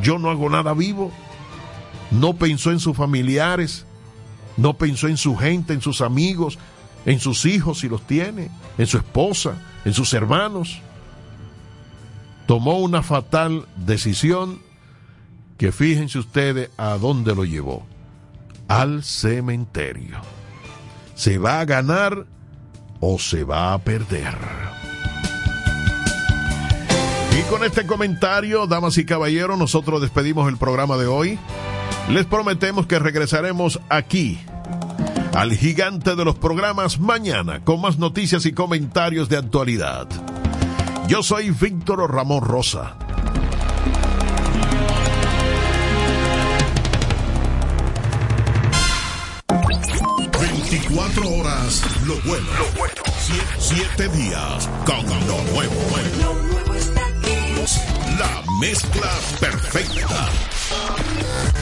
yo no hago nada vivo. No pensó en sus familiares, no pensó en su gente, en sus amigos, en sus hijos si los tiene, en su esposa, en sus hermanos. Tomó una fatal decisión que fíjense ustedes a dónde lo llevó. Al cementerio. ¿Se va a ganar o se va a perder? Y con este comentario, damas y caballeros, nosotros despedimos el programa de hoy. Les prometemos que regresaremos aquí al gigante de los programas mañana con más noticias y comentarios de actualidad. Yo soy Víctor Ramón Rosa. Cuatro horas, lo bueno. Siete días con lo nuevo. Lo nuevo. La mezcla perfecta.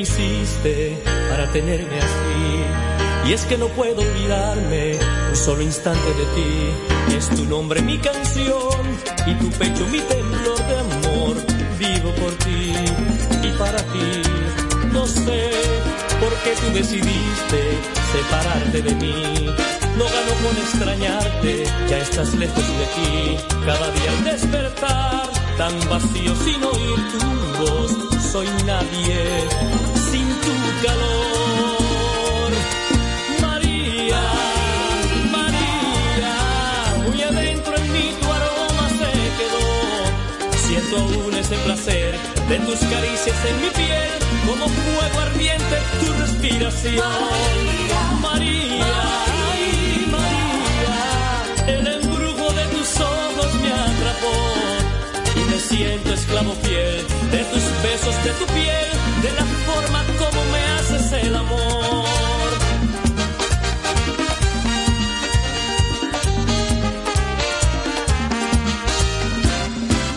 Hiciste para tenerme así. Y es que no puedo olvidarme un solo instante de ti. Es tu nombre mi canción y tu pecho mi temblor de amor. Vivo por ti y para ti. No sé por qué tú decidiste separarte de mí. No gano con extrañarte, ya estás lejos de aquí. Cada día al despertar, tan vacío sin oír tu voz, soy nadie calor. María, María, muy adentro en mí tu aroma se quedó. Siento aún ese placer de tus caricias en mi piel, como fuego ardiente tu respiración. María, ay, María, el embrujo de tus ojos me atrapó siento esclavo fiel de tus besos, de tu piel, de la forma el amor.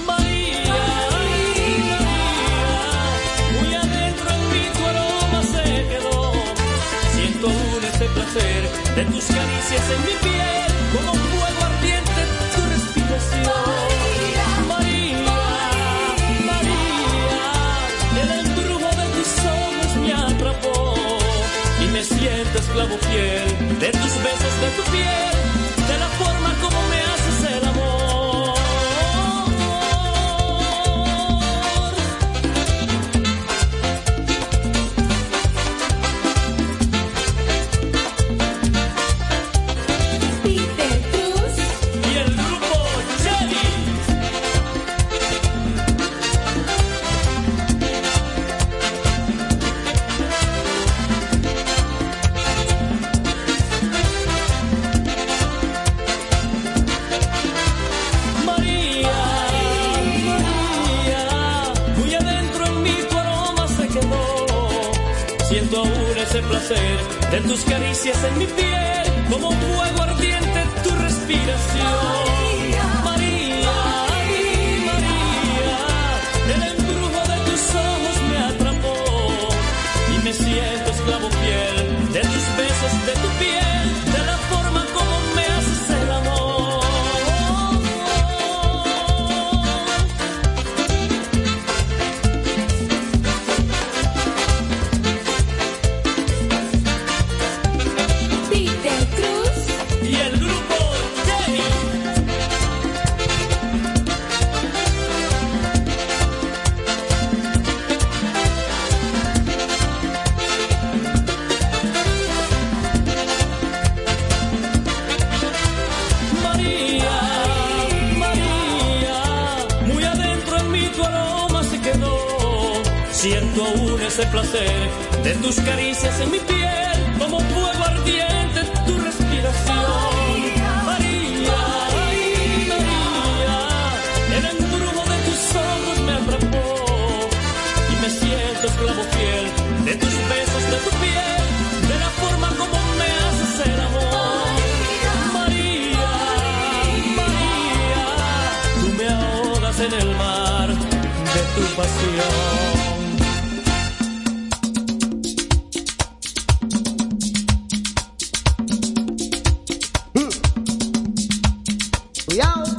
María, María, muy adentro en mí tu aroma se quedó. Siento aún ese placer de tus caricias en mi piel, fiel de tus besos, de tu piel, Cuidado.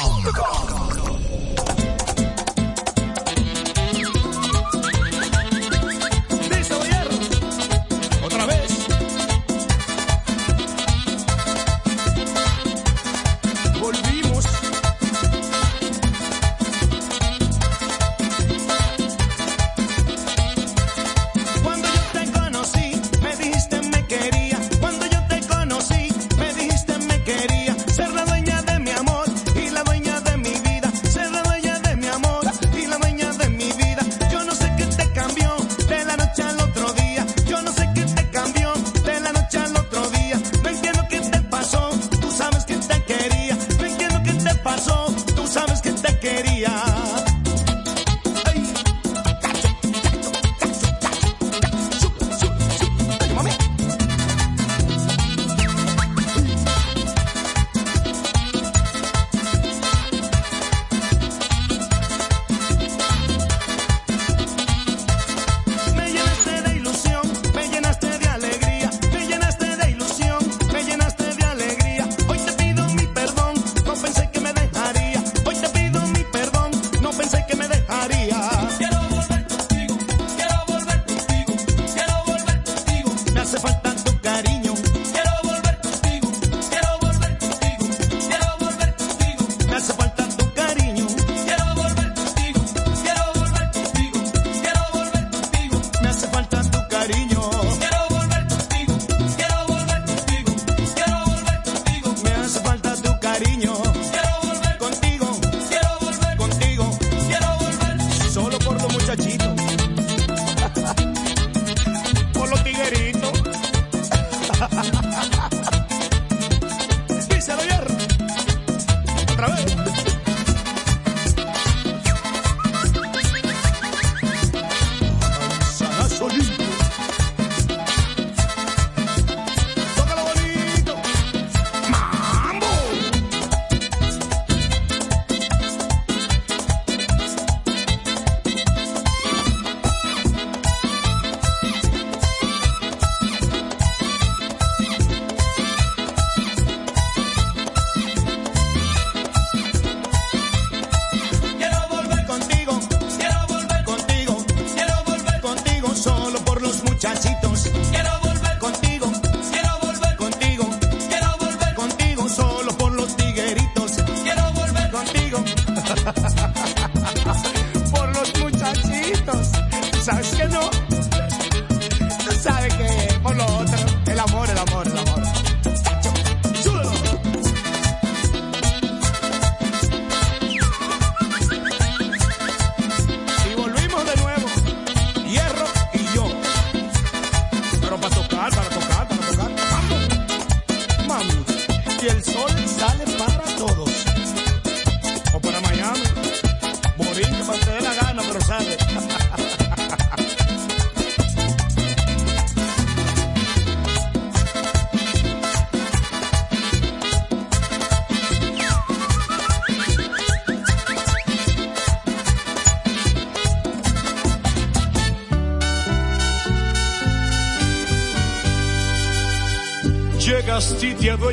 Gong.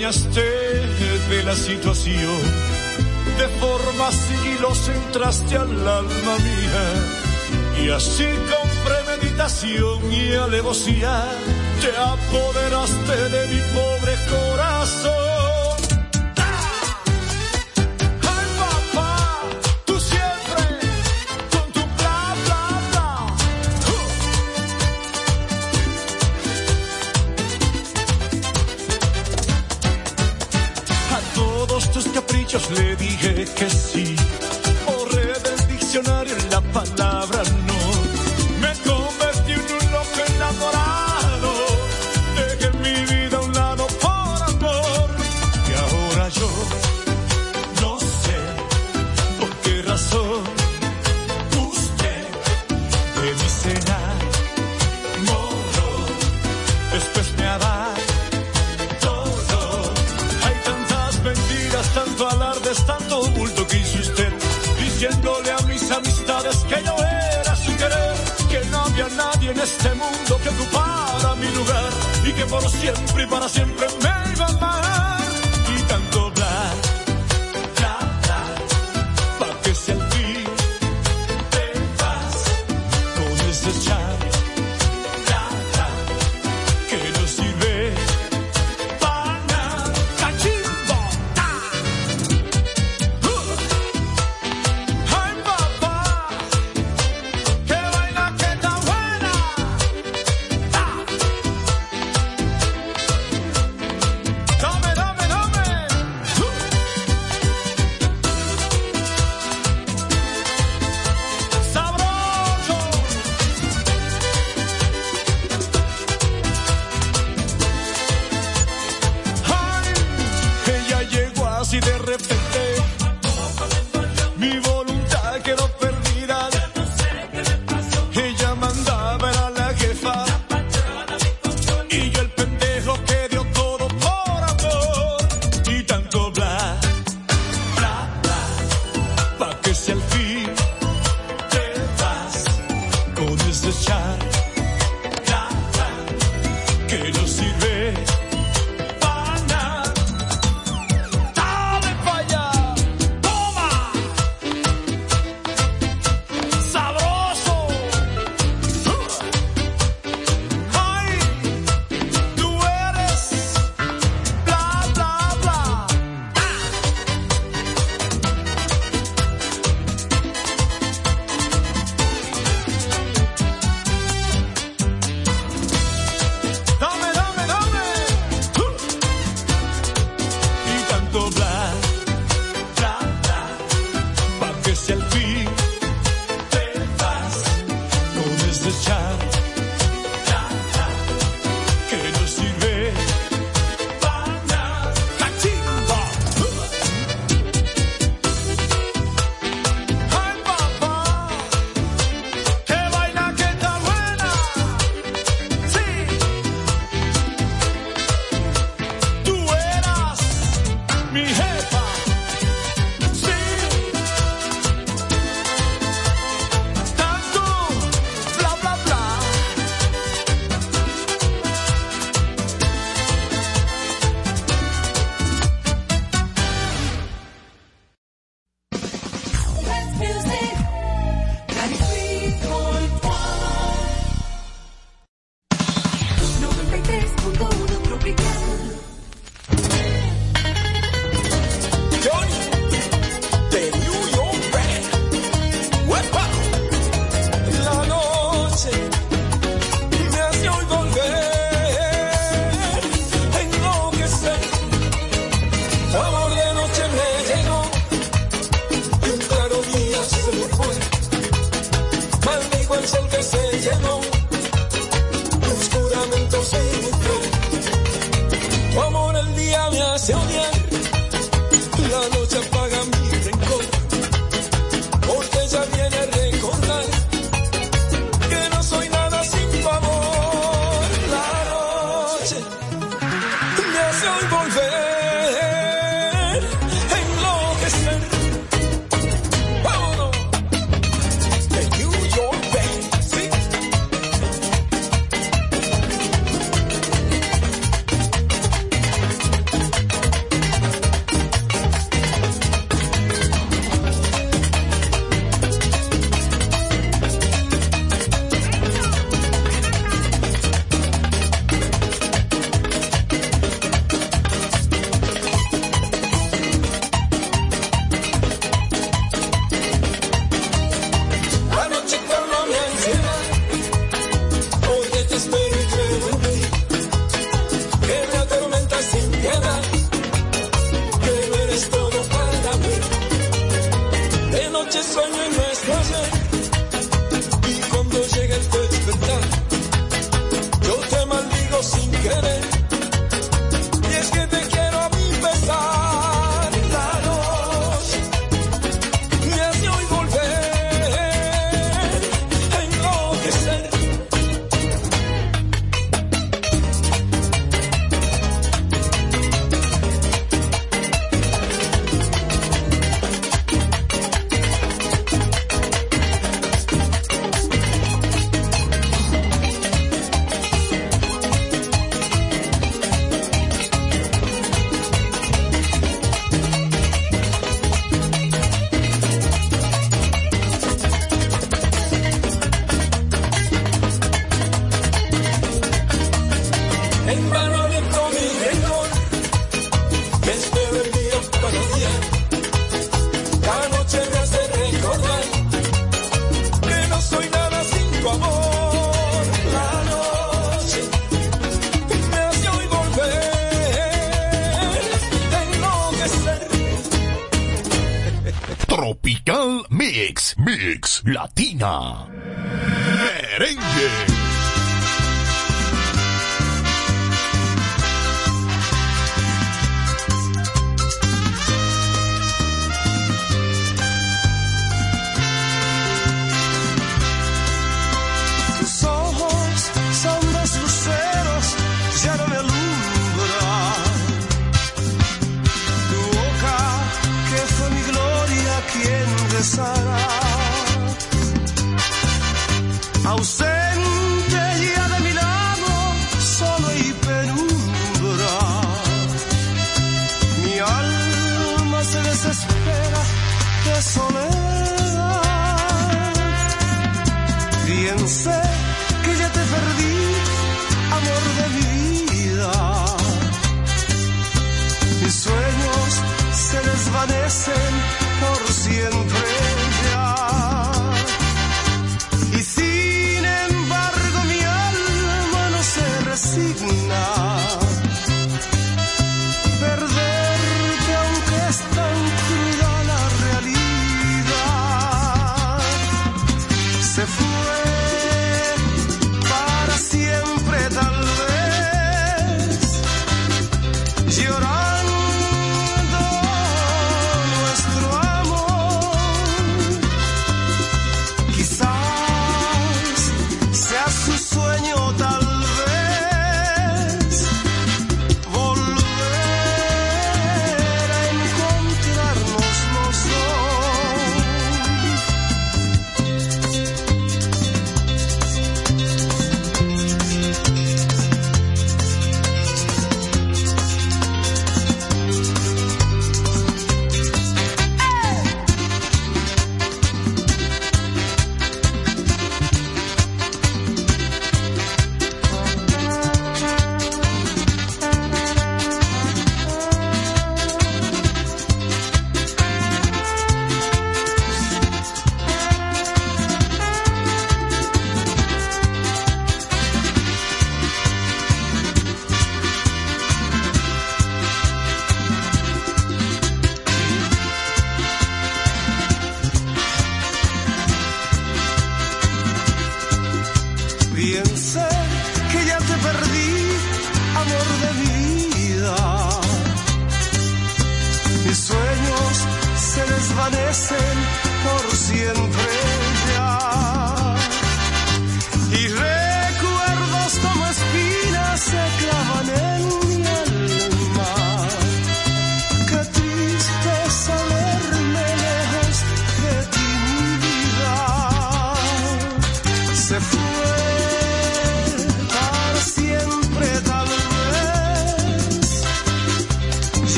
de la situación, de forma sigilosa entraste al alma mía, y así con premeditación y alevosía te apoderaste de mi pobre le dije que sí. que no sirve. Día me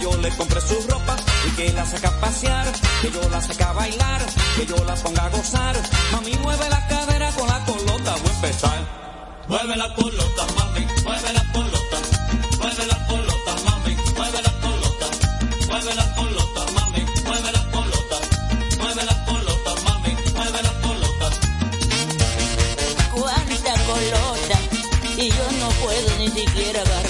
yo le compre su ropa y que la saca a pasear, que yo la saca a bailar, que yo las ponga a gozar. Mami, mueve la cadera con la colota, voy a empezar. Mueve la colota, mami, mueve la colota, mueve la colota, mami, mueve la colota, mueve la colota, mami, mueve la colota, mueve la colota, mami, mueve la colota. Cuánta colota, y yo no puedo ni siquiera agarrar.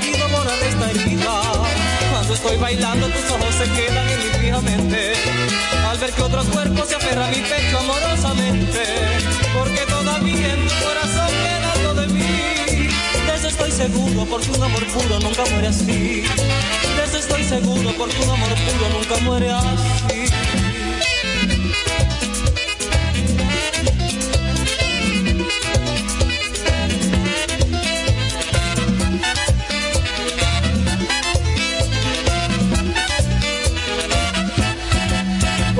Podido borrar esta herida. Cuando estoy bailando, tus ojos se quedan en mí fijamente, al ver que otro cuerpo se aferra a mi pecho amorosamente, porque todavía en tu corazón queda algo de mí. De eso estoy seguro, porque un amor puro nunca muere así. De eso estoy seguro, porque un amor puro nunca muere así.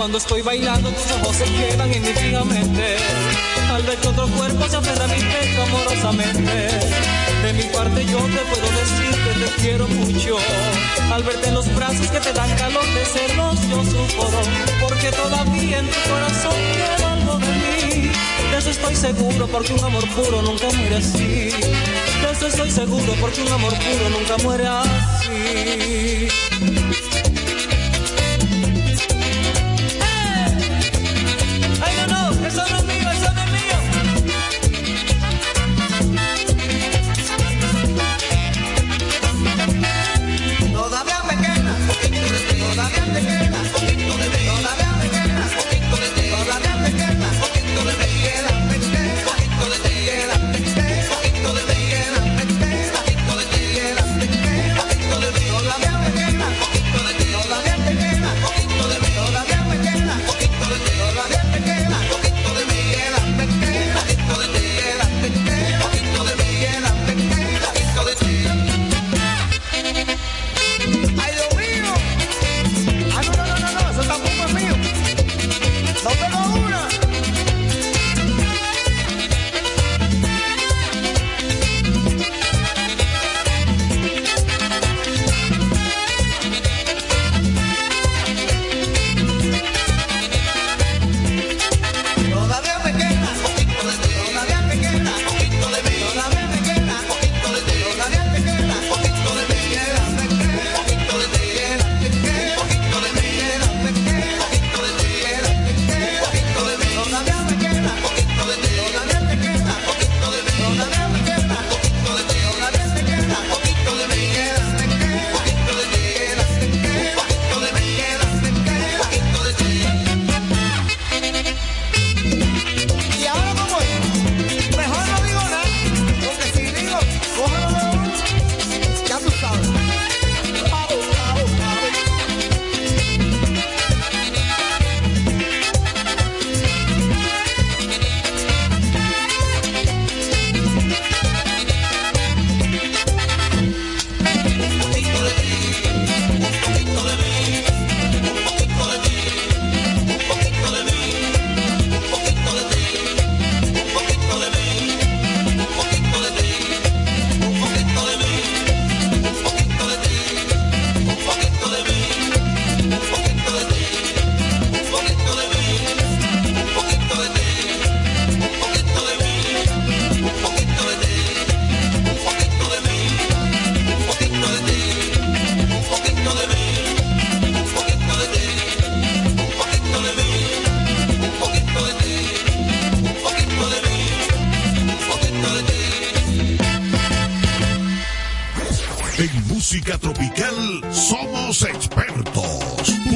Cuando estoy bailando tus ojos se quedan en fijamente Al ver que otro cuerpo se aferra a mi pecho amorosamente. De mi parte yo te puedo decir que te quiero mucho. Al verte los brazos que te dan calor de celos yo sufro. Porque todavía en tu corazón queda algo de mí. De eso estoy seguro porque un amor puro nunca muere así. De eso estoy seguro porque un amor puro nunca muere así música tropical somos expertos.